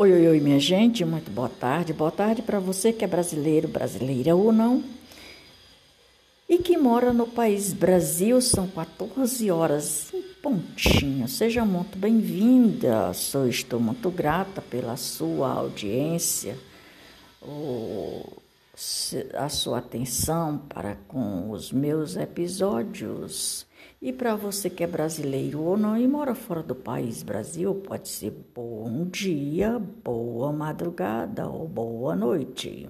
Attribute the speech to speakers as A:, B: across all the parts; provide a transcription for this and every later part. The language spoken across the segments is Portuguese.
A: Oi, oi, oi, minha gente, muito boa tarde. Boa tarde para você que é brasileiro, brasileira ou não, e que mora no país Brasil. São 14 horas em pontinho. Seja muito bem-vinda. Sou, estou muito grata pela sua audiência, a sua atenção para com os meus episódios. E para você que é brasileiro ou não e mora fora do país Brasil, pode ser bom dia, boa madrugada ou boa noite.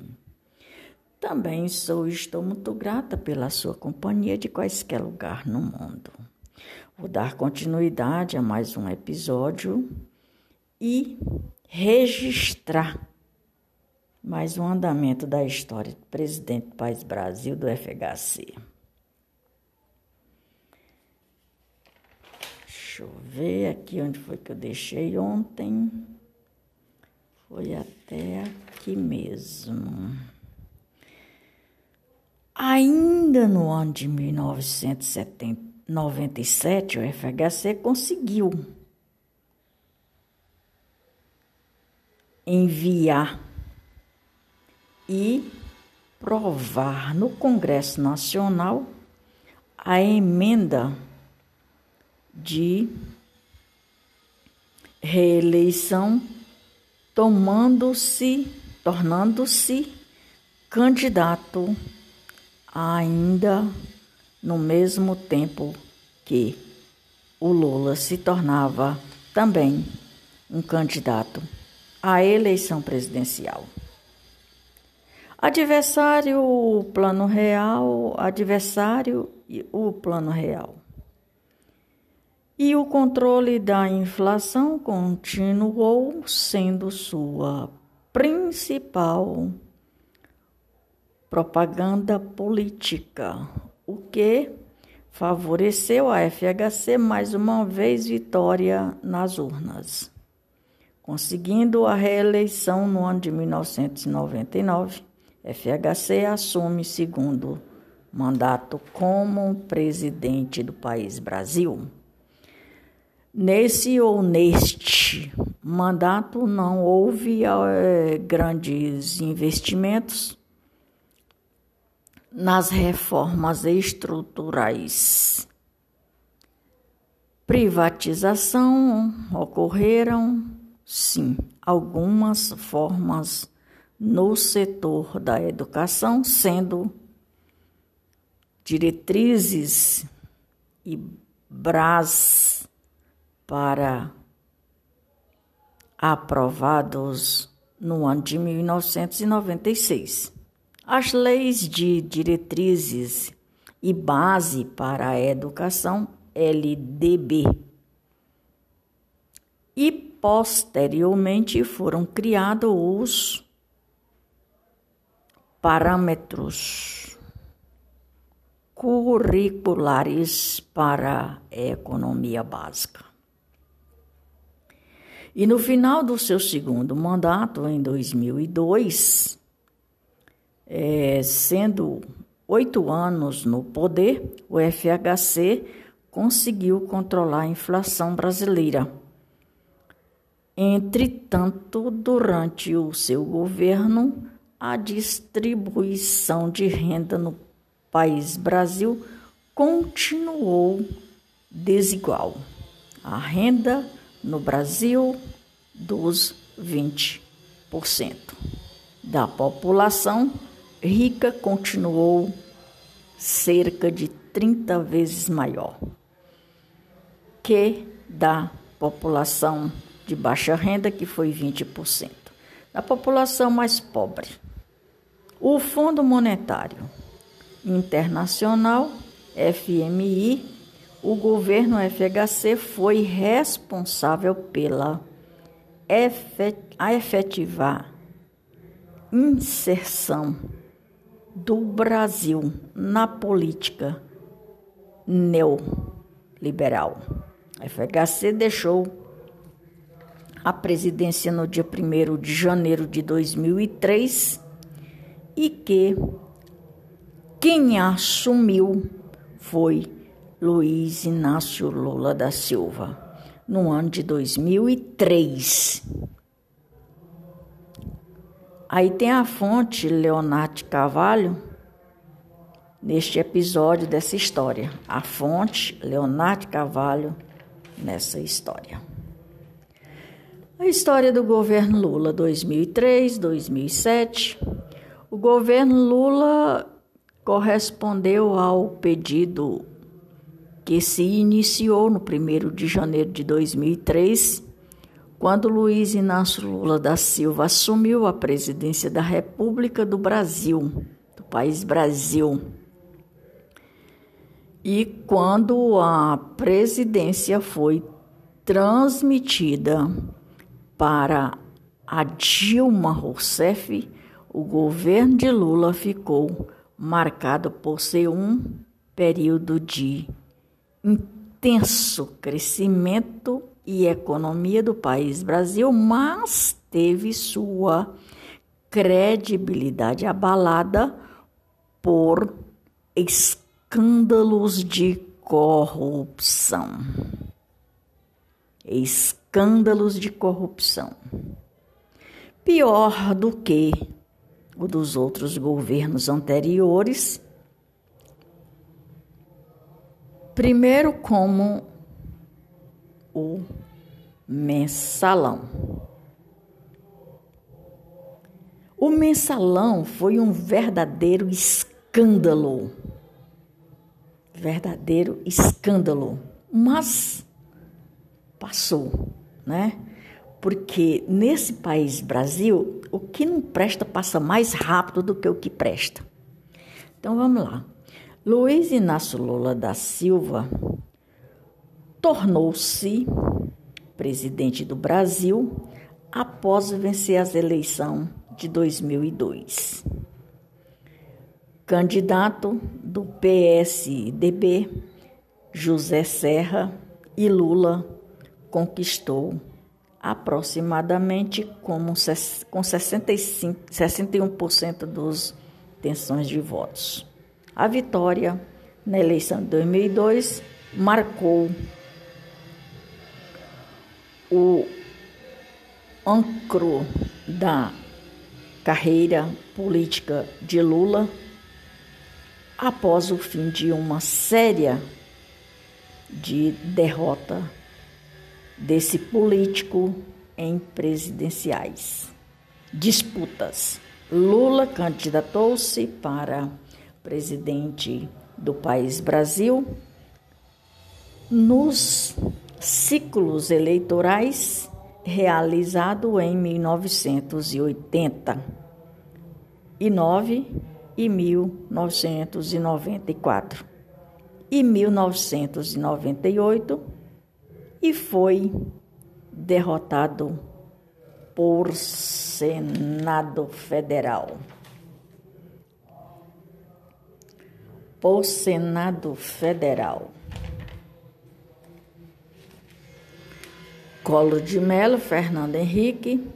A: Também sou estou muito grata pela sua companhia de quaisquer lugar no mundo. Vou dar continuidade a mais um episódio e registrar mais um andamento da história do presidente do país Brasil do FHC. Deixa eu ver aqui onde foi que eu deixei ontem. Foi até aqui mesmo. Ainda no ano de 1997, o FHC conseguiu enviar e provar no Congresso Nacional a emenda de reeleição, tomando-se, tornando-se candidato ainda no mesmo tempo que o Lula se tornava também um candidato à eleição presidencial. Adversário, o plano real, adversário e o plano real. E o controle da inflação continuou sendo sua principal propaganda política, o que favoreceu a FHC mais uma vez vitória nas urnas. Conseguindo a reeleição no ano de 1999, FHC assume segundo mandato como presidente do país Brasil. Nesse ou neste mandato não houve é, grandes investimentos nas reformas estruturais. Privatização ocorreram, sim, algumas formas no setor da educação, sendo diretrizes e BRAS para aprovados no ano de 1996. As leis de diretrizes e base para a educação LDB e posteriormente foram criados os parâmetros curriculares para a economia básica. E no final do seu segundo mandato, em 2002, é, sendo oito anos no poder, o FHC conseguiu controlar a inflação brasileira. Entretanto, durante o seu governo, a distribuição de renda no país Brasil continuou desigual. A renda no Brasil dos 20% da população rica continuou cerca de 30 vezes maior que da população de baixa renda, que foi 20%. Da população mais pobre. O Fundo Monetário Internacional, FMI, o governo FHC foi responsável pela a efetivar inserção do Brasil na política neoliberal. A FHC deixou a presidência no dia 1 de janeiro de 2003 e que quem assumiu foi Luiz Inácio Lula da Silva, no ano de 2003. Aí tem a fonte Leonardo Carvalho neste episódio dessa história. A fonte Leonardo Carvalho nessa história. A história do governo Lula 2003, 2007. O governo Lula correspondeu ao pedido que se iniciou no 1 de janeiro de 2003, quando Luiz Inácio Lula da Silva assumiu a presidência da República do Brasil, do país Brasil. E quando a presidência foi transmitida para a Dilma Rousseff, o governo de Lula ficou marcado por ser um período de intenso crescimento e economia do país Brasil, mas teve sua credibilidade abalada por escândalos de corrupção. Escândalos de corrupção. Pior do que o dos outros governos anteriores. Primeiro, como o mensalão. O mensalão foi um verdadeiro escândalo verdadeiro escândalo, mas passou, né? Porque nesse país Brasil, o que não presta passa mais rápido do que o que presta. Então vamos lá. Luiz Inácio Lula da Silva tornou-se presidente do Brasil após vencer as eleições de 2002 candidato do PSDB, José Serra e Lula conquistou aproximadamente como com 65, 61% dos intenções de votos. A vitória na eleição de 2002 marcou o ancro da carreira política de Lula após o fim de uma séria de derrota desse político em presidenciais. Disputas. Lula candidatou-se para presidente do país Brasil nos ciclos eleitorais realizado em 1989 e 1994 e 1998 e foi derrotado por Senado Federal. Por Senado Federal. Colo de Melo, Fernando Henrique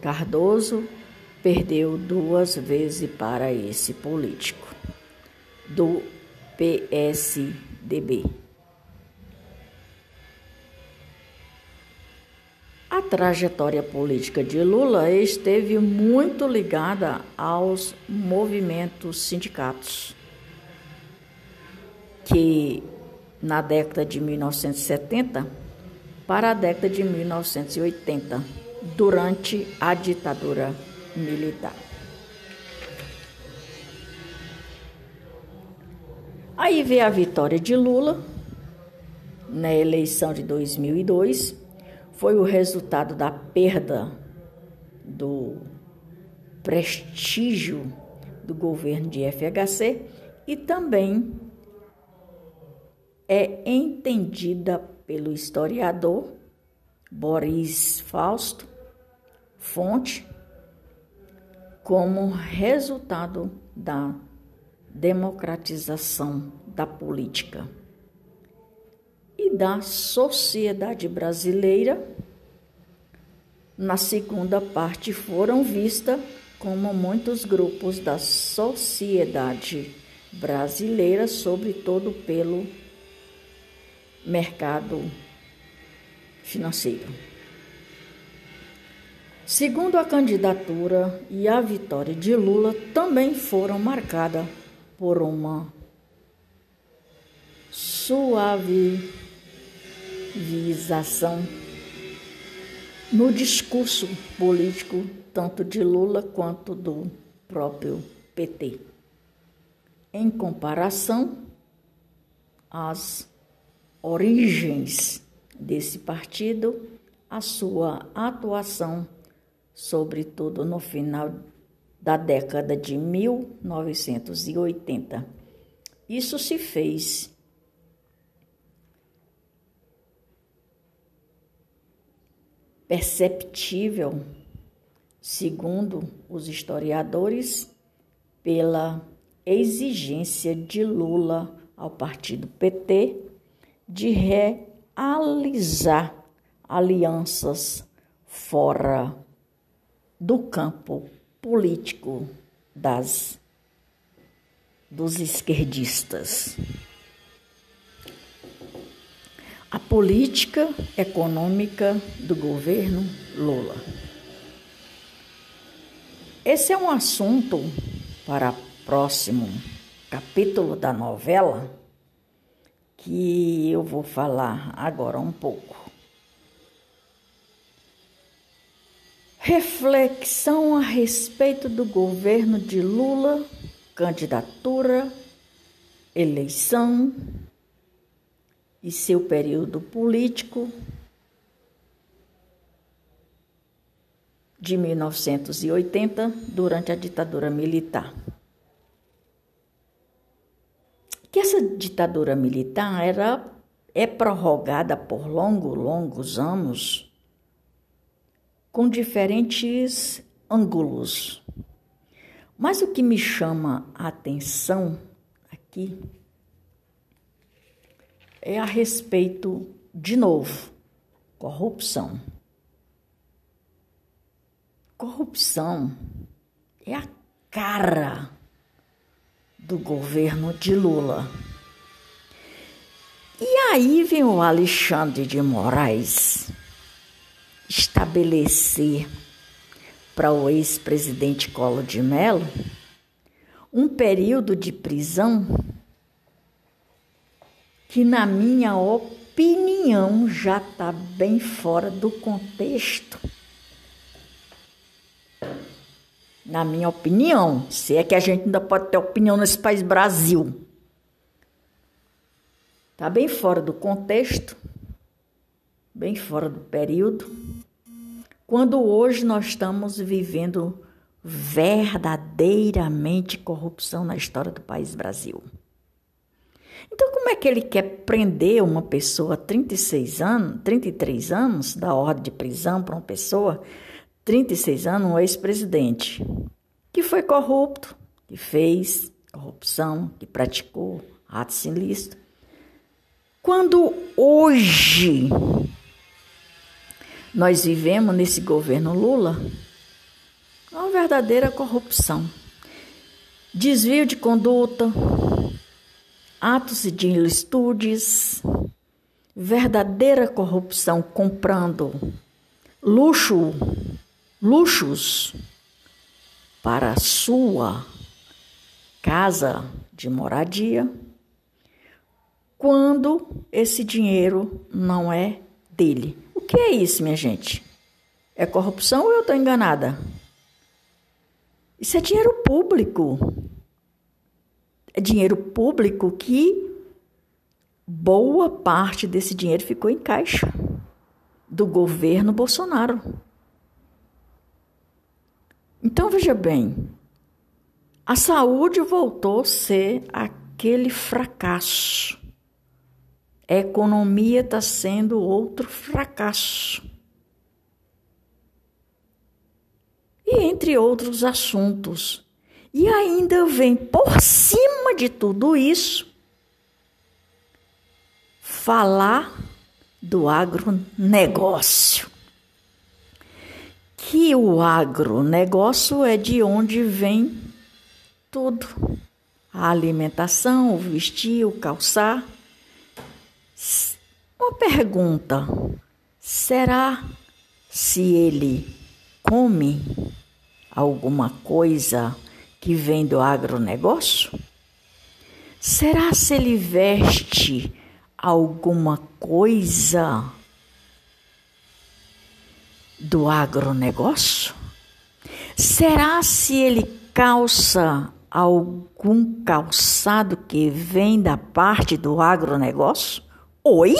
A: Cardoso, perdeu duas vezes para esse político do PSDB. A trajetória política de Lula esteve muito ligada aos movimentos sindicatos, que na década de 1970 para a década de 1980, durante a ditadura militar. Aí veio a vitória de Lula na eleição de 2002, foi o resultado da perda do prestígio do governo de FHC e também é entendida pelo historiador Boris Fausto Fonte como resultado da democratização da política e da sociedade brasileira. Na segunda parte foram vistas como muitos grupos da sociedade brasileira, sobretudo pelo mercado financeiro. Segundo a candidatura e a vitória de Lula também foram marcadas por uma suavização no discurso político tanto de Lula quanto do próprio PT. Em comparação às origens desse partido, a sua atuação, sobretudo no final da década de 1980. Isso se fez perceptível, segundo os historiadores, pela exigência de Lula ao partido PT de realizar alianças fora do campo político das dos esquerdistas. A política econômica do governo Lula. Esse é um assunto para próximo capítulo da novela que eu vou falar agora um pouco. Reflexão a respeito do governo de Lula, candidatura, eleição e seu período político de 1980 durante a ditadura militar. Que essa ditadura militar era é prorrogada por longos, longos anos com diferentes ângulos. Mas o que me chama a atenção aqui é a respeito, de novo, corrupção. Corrupção é a cara do governo de Lula. E aí vem o Alexandre de Moraes estabelecer para o ex-presidente Collor de Mello um período de prisão que, na minha opinião, já está bem fora do contexto. Na minha opinião, se é que a gente ainda pode ter opinião nesse país Brasil. Está bem fora do contexto bem fora do período, quando hoje nós estamos vivendo verdadeiramente corrupção na história do país Brasil. Então, como é que ele quer prender uma pessoa 36 anos, 33 anos, da ordem de prisão para uma pessoa 36 anos, um ex-presidente, que foi corrupto, que fez corrupção, que praticou atos ilícitos. Quando hoje nós vivemos nesse governo Lula uma verdadeira corrupção. Desvio de conduta, atos de ilicitudes, verdadeira corrupção comprando luxo, luxos para sua casa de moradia, quando esse dinheiro não é dele que é isso, minha gente? É corrupção ou eu estou enganada? Isso é dinheiro público. É dinheiro público que boa parte desse dinheiro ficou em caixa do governo Bolsonaro. Então veja bem, a saúde voltou a ser aquele fracasso a economia está sendo outro fracasso. E entre outros assuntos. E ainda vem por cima de tudo isso falar do agronegócio. Que o agronegócio é de onde vem tudo: a alimentação, o vestir, o calçar. Uma pergunta: será se ele come alguma coisa que vem do agronegócio? Será se ele veste alguma coisa do agronegócio? Será se ele calça algum calçado que vem da parte do agronegócio? Oi?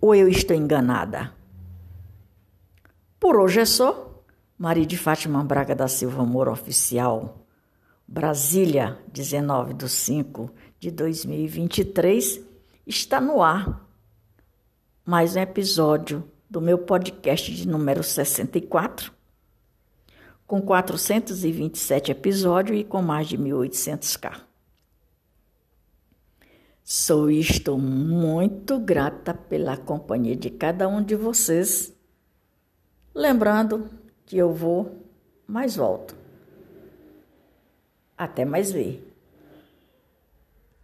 A: Ou eu estou enganada? Por hoje é só. Maria de Fátima Braga da Silva Moura Oficial. Brasília, 19 de 5 de 2023, está no ar. Mais um episódio do meu podcast de número 64, com 427 episódios e com mais de 1.800k. Sou e estou muito grata pela companhia de cada um de vocês. Lembrando que eu vou, mas volto. Até mais ver.